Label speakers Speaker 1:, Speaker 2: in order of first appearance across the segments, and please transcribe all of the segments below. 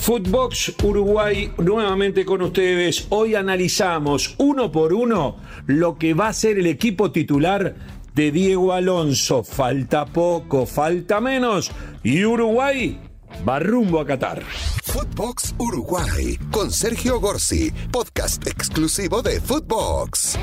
Speaker 1: Footbox Uruguay nuevamente con ustedes. Hoy analizamos uno por uno lo que va a ser el equipo titular de Diego Alonso. Falta poco, falta menos y Uruguay va rumbo a Qatar.
Speaker 2: Footbox Uruguay con Sergio Gorsi, podcast exclusivo de Footbox.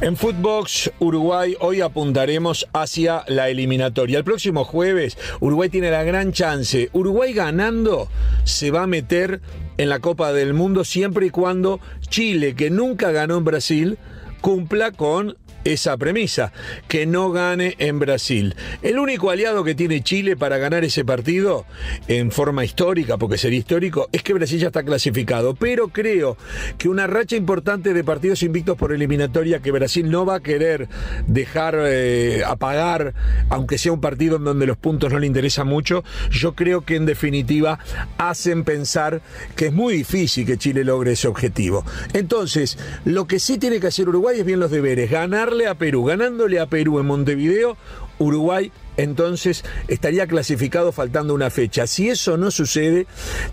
Speaker 1: En Footbox Uruguay hoy apuntaremos hacia la eliminatoria. El próximo jueves Uruguay tiene la gran chance. Uruguay ganando se va a meter en la Copa del Mundo siempre y cuando Chile, que nunca ganó en Brasil, cumpla con esa premisa, que no gane en Brasil. El único aliado que tiene Chile para ganar ese partido en forma histórica, porque sería histórico, es que Brasil ya está clasificado. Pero creo que una racha importante de partidos invictos por eliminatoria que Brasil no va a querer dejar eh, apagar, aunque sea un partido en donde los puntos no le interesan mucho, yo creo que en definitiva hacen pensar que es muy difícil que Chile logre ese objetivo. Entonces, lo que sí tiene que hacer Uruguay es bien los deberes, a Perú, ganándole a Perú en Montevideo, Uruguay entonces estaría clasificado faltando una fecha. Si eso no sucede,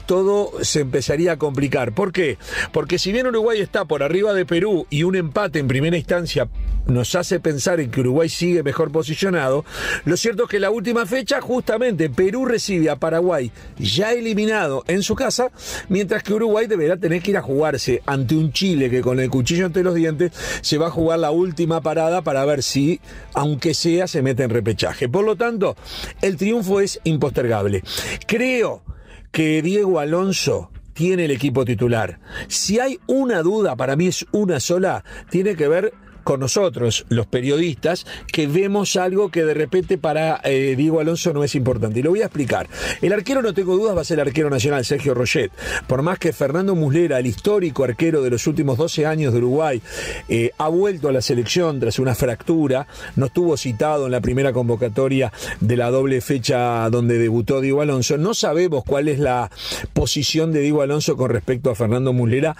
Speaker 1: todo se empezaría a complicar. ¿Por qué? Porque si bien Uruguay está por arriba de Perú y un empate en primera instancia nos hace pensar en que Uruguay sigue mejor posicionado, lo cierto es que la última fecha justamente Perú recibe a Paraguay ya eliminado en su casa, mientras que Uruguay deberá tener que ir a jugarse ante un Chile que con el cuchillo entre los dientes se va a jugar la última parada para ver si, aunque sea, se mete en repechaje. Por lo tanto, el triunfo es impostergable. Creo que Diego Alonso tiene el equipo titular. Si hay una duda, para mí es una sola, tiene que ver con nosotros, los periodistas, que vemos algo que de repente para eh, Diego Alonso no es importante. Y lo voy a explicar. El arquero, no tengo dudas, va a ser el arquero nacional, Sergio Roget. Por más que Fernando Muslera, el histórico arquero de los últimos 12 años de Uruguay, eh, ha vuelto a la selección tras una fractura, no estuvo citado en la primera convocatoria de la doble fecha donde debutó Diego Alonso. No sabemos cuál es la posición de Diego Alonso con respecto a Fernando Muslera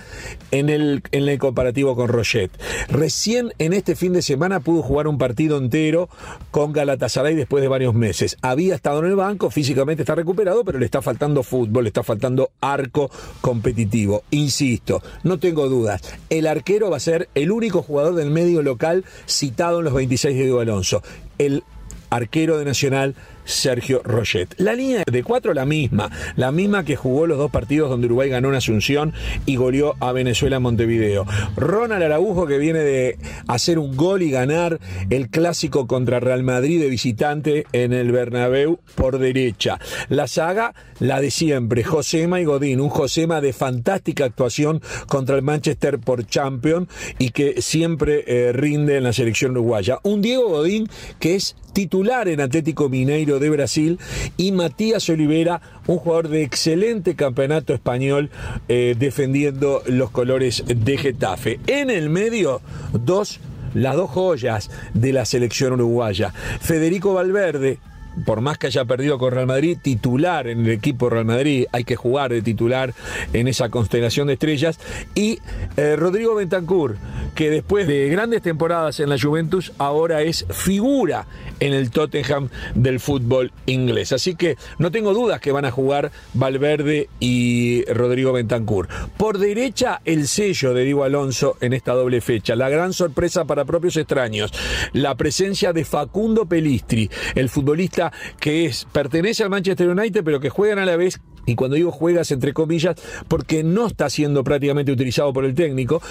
Speaker 1: en el, en el comparativo con Roget. Recién en este fin de semana pudo jugar un partido entero con Galatasaray después de varios meses. Había estado en el banco, físicamente está recuperado, pero le está faltando fútbol, le está faltando arco competitivo. Insisto, no tengo dudas, el arquero va a ser el único jugador del medio local citado en los 26 de Diego Alonso. El arquero de Nacional Sergio Roget. La línea de cuatro la misma, la misma que jugó los dos partidos donde Uruguay ganó en Asunción y goleó a Venezuela en Montevideo. Ronald Araujo que viene de hacer un gol y ganar el clásico contra Real Madrid de visitante en el Bernabéu por derecha. La saga, la de siempre, Josema y Godín, un Josema de fantástica actuación contra el Manchester por Champion y que siempre eh, rinde en la selección uruguaya. Un Diego Godín que es titular en Atlético Mineiro de Brasil, y Matías Olivera, un jugador de excelente campeonato español eh, defendiendo los colores de Getafe. En el medio, dos las dos joyas de la selección uruguaya. Federico Valverde, por más que haya perdido con Real Madrid, titular en el equipo Real Madrid, hay que jugar de titular en esa constelación de estrellas. Y eh, Rodrigo Bentancur, que después de grandes temporadas en la Juventus, ahora es figura en el Tottenham del fútbol inglés. Así que no tengo dudas que van a jugar Valverde y Rodrigo Bentancur. Por derecha, el sello de Diego Alonso en esta doble fecha. La gran sorpresa para propios extraños, la presencia de Facundo Pelistri, el futbolista que es, pertenece al Manchester United, pero que juegan a la vez y cuando digo juegas entre comillas, porque no está siendo prácticamente utilizado por el técnico,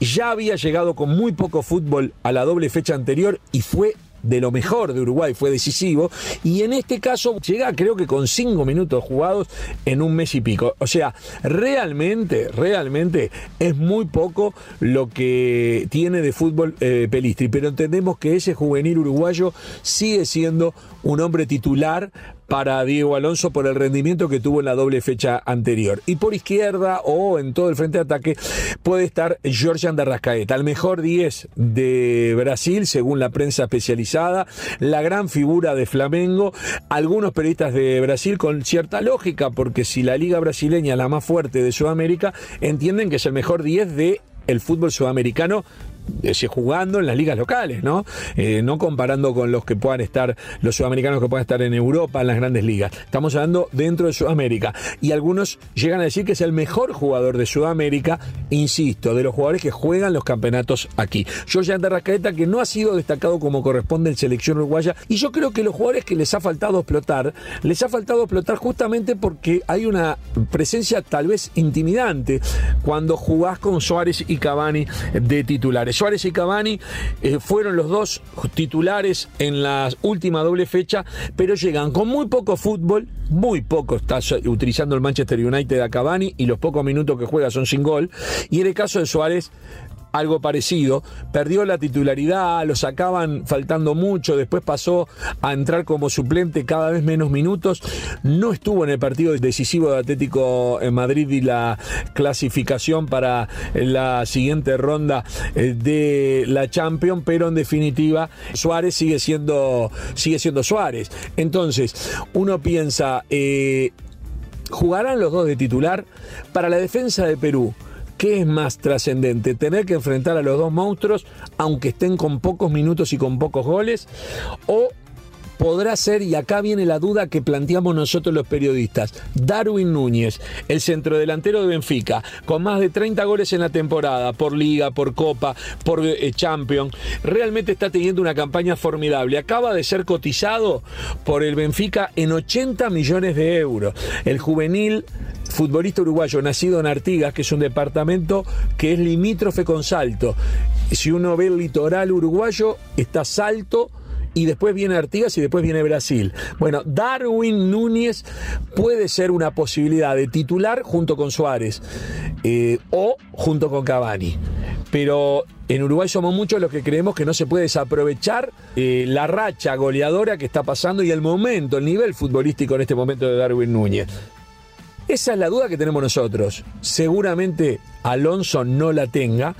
Speaker 1: ya había llegado con muy poco fútbol a la doble fecha anterior y fue de lo mejor de Uruguay, fue decisivo, y en este caso llega creo que con cinco minutos jugados en un mes y pico. O sea, realmente, realmente es muy poco lo que tiene de fútbol eh, Pelistri, pero entendemos que ese juvenil uruguayo sigue siendo un hombre titular para Diego Alonso por el rendimiento que tuvo en la doble fecha anterior. Y por izquierda o en todo el frente de ataque puede estar Georgian de Arrascaeta, el mejor 10 de Brasil según la prensa especializada, la gran figura de Flamengo, algunos periodistas de Brasil con cierta lógica, porque si la liga brasileña es la más fuerte de Sudamérica, entienden que es el mejor 10 de el fútbol sudamericano jugando en las ligas locales, ¿no? no comparando con los que puedan estar, los sudamericanos que puedan estar en Europa, en las grandes ligas. Estamos hablando dentro de Sudamérica. Y algunos llegan a decir que es el mejor jugador de Sudamérica, insisto, de los jugadores que juegan los campeonatos aquí. George de Rascaeta, que no ha sido destacado como corresponde en selección uruguaya, y yo creo que los jugadores que les ha faltado explotar, les ha faltado explotar justamente porque hay una presencia tal vez intimidante cuando jugás con Suárez y Cavani de titulares. Suárez y Cavani eh, fueron los dos titulares en la última doble fecha, pero llegan con muy poco fútbol, muy poco está utilizando el Manchester United a Cavani y los pocos minutos que juega son sin gol. Y en el caso de Suárez, algo parecido. Perdió la titularidad, lo sacaban faltando mucho, después pasó a entrar como suplente cada vez menos minutos. No estuvo en el partido decisivo de Atlético en Madrid y la clasificación para la siguiente ronda eh, de la Champions, pero en definitiva Suárez sigue siendo, sigue siendo Suárez. Entonces, uno piensa, eh, ¿jugarán los dos de titular? Para la defensa de Perú ¿Qué es más trascendente? ¿Tener que enfrentar a los dos monstruos, aunque estén con pocos minutos y con pocos goles? ¿O podrá ser, y acá viene la duda que planteamos nosotros los periodistas, Darwin Núñez, el centrodelantero de Benfica, con más de 30 goles en la temporada, por liga, por copa, por eh, champion, realmente está teniendo una campaña formidable. Acaba de ser cotizado por el Benfica en 80 millones de euros. El juvenil futbolista uruguayo nacido en Artigas, que es un departamento que es limítrofe con Salto. Si uno ve el litoral uruguayo, está Salto y después viene Artigas y después viene Brasil. Bueno, Darwin Núñez puede ser una posibilidad de titular junto con Suárez eh, o junto con Cavani. Pero en Uruguay somos muchos los que creemos que no se puede desaprovechar eh, la racha goleadora que está pasando y el momento, el nivel futbolístico en este momento de Darwin Núñez. Esa es la duda que tenemos nosotros. Seguramente Alonso no la tenga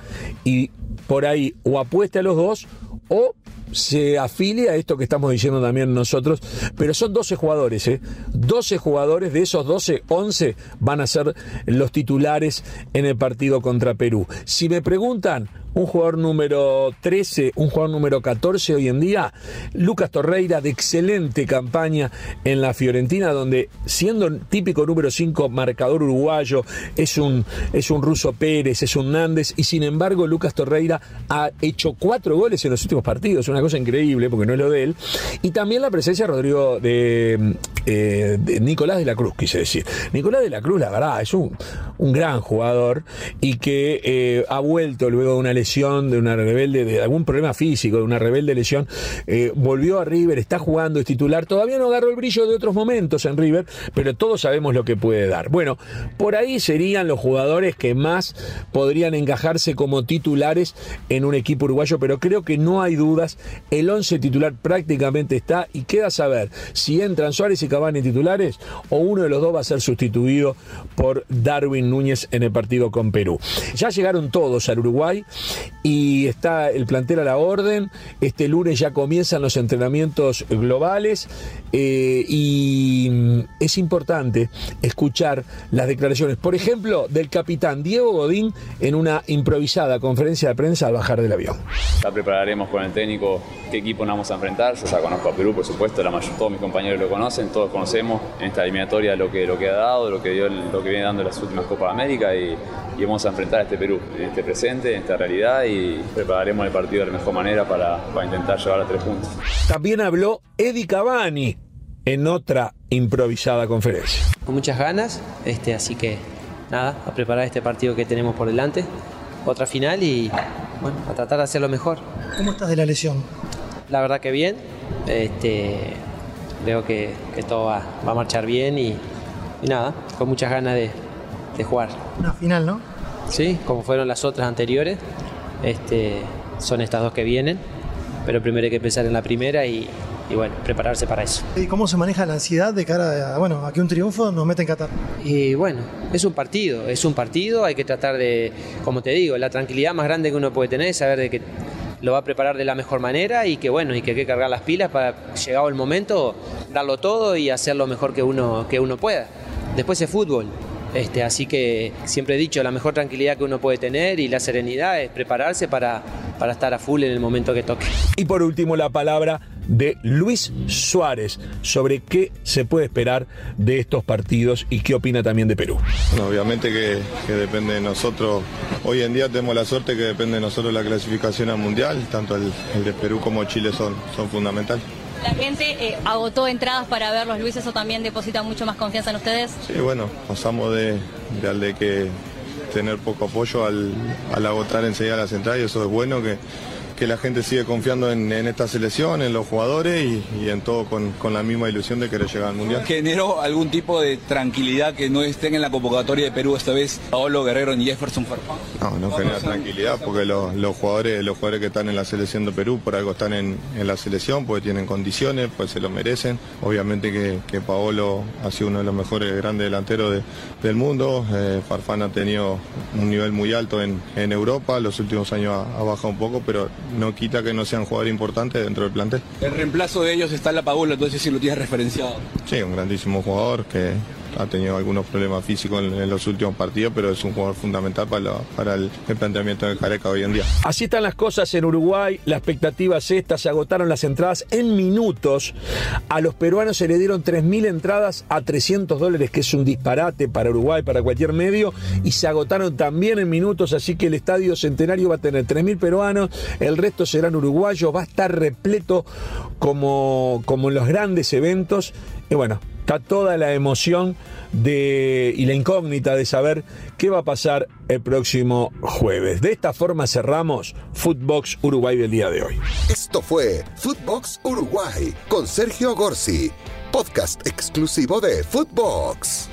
Speaker 1: y por ahí o apueste a los dos o se afilia a esto que estamos diciendo también nosotros, pero son 12 jugadores, ¿eh? 12 jugadores, de esos 12, 11 van a ser los titulares en el partido contra Perú. Si me preguntan, un jugador número 13, un jugador número 14 hoy en día, Lucas Torreira de excelente campaña en la Fiorentina, donde siendo típico número 5 marcador uruguayo, es un, es un ruso Pérez, es un Nández, y sin embargo Lucas Torreira ha hecho cuatro goles en los últimos partidos, una cosa increíble porque no es lo de él, y también la presencia de Rodrigo de, eh, Nicolás de la Cruz, quise decir. Nicolás de la Cruz, la verdad, es un, un gran jugador y que eh, ha vuelto luego de una de una rebelde, de algún problema físico, de una rebelde lesión, eh, volvió a River, está jugando, es titular, todavía no agarró el brillo de otros momentos en River, pero todos sabemos lo que puede dar. Bueno, por ahí serían los jugadores que más podrían encajarse como titulares en un equipo uruguayo, pero creo que no hay dudas, el 11 titular prácticamente está y queda saber si entran Suárez y Cavani titulares o uno de los dos va a ser sustituido por Darwin Núñez en el partido con Perú. Ya llegaron todos al Uruguay y está el plantel a la orden. Este lunes ya comienzan los entrenamientos globales eh, y es importante escuchar las declaraciones, por ejemplo, del capitán Diego Godín en una improvisada conferencia de prensa al bajar del avión.
Speaker 3: Ya prepararemos con el técnico qué equipo nos vamos a enfrentar. Yo ya conozco a Perú, por supuesto, la mayor, todos mis compañeros lo conocen, todos conocemos en esta eliminatoria lo que, lo que ha dado, lo que, dio, lo que viene dando las últimas Copas de América y, y vamos a enfrentar a este Perú en este presente, en esta realidad y prepararemos el partido de la mejor manera para, para intentar llevar a tres puntos.
Speaker 1: También habló Eddie Cavani en otra improvisada conferencia.
Speaker 4: Con muchas ganas, este, así que nada, a preparar este partido que tenemos por delante, otra final y bueno, a tratar de hacerlo mejor.
Speaker 5: ¿Cómo estás de la lesión?
Speaker 4: La verdad que bien, este, creo que, todo va, a marchar bien y, nada, con muchas ganas de, de jugar.
Speaker 5: Una final, ¿no?
Speaker 4: Sí, como fueron las otras anteriores, este, son estas dos que vienen, pero primero hay que pensar en la primera y, bueno, prepararse para eso.
Speaker 5: ¿Y cómo se maneja la ansiedad de cara a, bueno, a que un triunfo nos mete en Qatar?
Speaker 4: Y bueno, es un partido, es un partido, hay que tratar de, como te digo, la tranquilidad más grande que uno puede tener es saber de que lo va a preparar de la mejor manera y que bueno, y que hay que cargar las pilas para llegado el momento darlo todo y hacer lo mejor que uno, que uno pueda. Después es fútbol, este, así que siempre he dicho, la mejor tranquilidad que uno puede tener y la serenidad es prepararse para, para estar a full en el momento que toque.
Speaker 1: Y por último, la palabra de Luis Suárez sobre qué se puede esperar de estos partidos y qué opina también de Perú.
Speaker 6: Bueno, obviamente que, que, depende de nosotros. Hoy en día tenemos la suerte que depende de nosotros la clasificación al Mundial, tanto el, el de Perú como Chile son, son fundamentales.
Speaker 7: La gente eh, agotó entradas para verlos, Luis, ¿eso también deposita mucho más confianza en ustedes?
Speaker 6: Sí, bueno, pasamos de, al de que tener poco apoyo al, al agotar enseguida las entradas y eso es bueno que que la gente sigue confiando en, en, esta selección, en los jugadores y, y en todo con, con, la misma ilusión de querer llegar al Mundial.
Speaker 8: ¿Generó algún tipo de tranquilidad que no estén en la convocatoria de Perú esta vez Paolo Guerrero ni Jefferson Farfán?
Speaker 6: No, no genera tranquilidad porque los, los, jugadores, los jugadores que están en la selección de Perú por algo están en, en la selección, porque tienen condiciones, pues se lo merecen. Obviamente que, que Paolo ha sido uno de los mejores grandes delanteros de, del mundo. Eh, Farfán ha tenido un nivel muy alto en, en Europa, los últimos años ha, ha bajado un poco, pero no quita que no sean jugadores importantes dentro del plantel.
Speaker 8: El reemplazo de ellos está en la Paula, entonces sí lo tienes referenciado.
Speaker 6: Sí, un grandísimo jugador que ha tenido algunos problemas físicos en, los últimos partidos, pero es un jugador fundamental para, el, planteamiento de Careca hoy en día.
Speaker 1: Así están las cosas en Uruguay, la expectativa es esta, se agotaron las entradas en minutos. A los peruanos se le dieron 3.000 entradas a 300 dólares, que es un disparate para Uruguay, para cualquier medio, y se agotaron también en minutos, así que el Estadio Centenario va a tener 3.000 peruanos, el resto serán uruguayos, va a estar repleto como, como en los grandes eventos. Y bueno, toda la emoción de, y la incógnita de saber qué va a pasar el próximo jueves. De esta forma cerramos Footbox Uruguay del día de hoy.
Speaker 2: Esto fue Footbox Uruguay con Sergio Gorsi, podcast exclusivo de Footbox.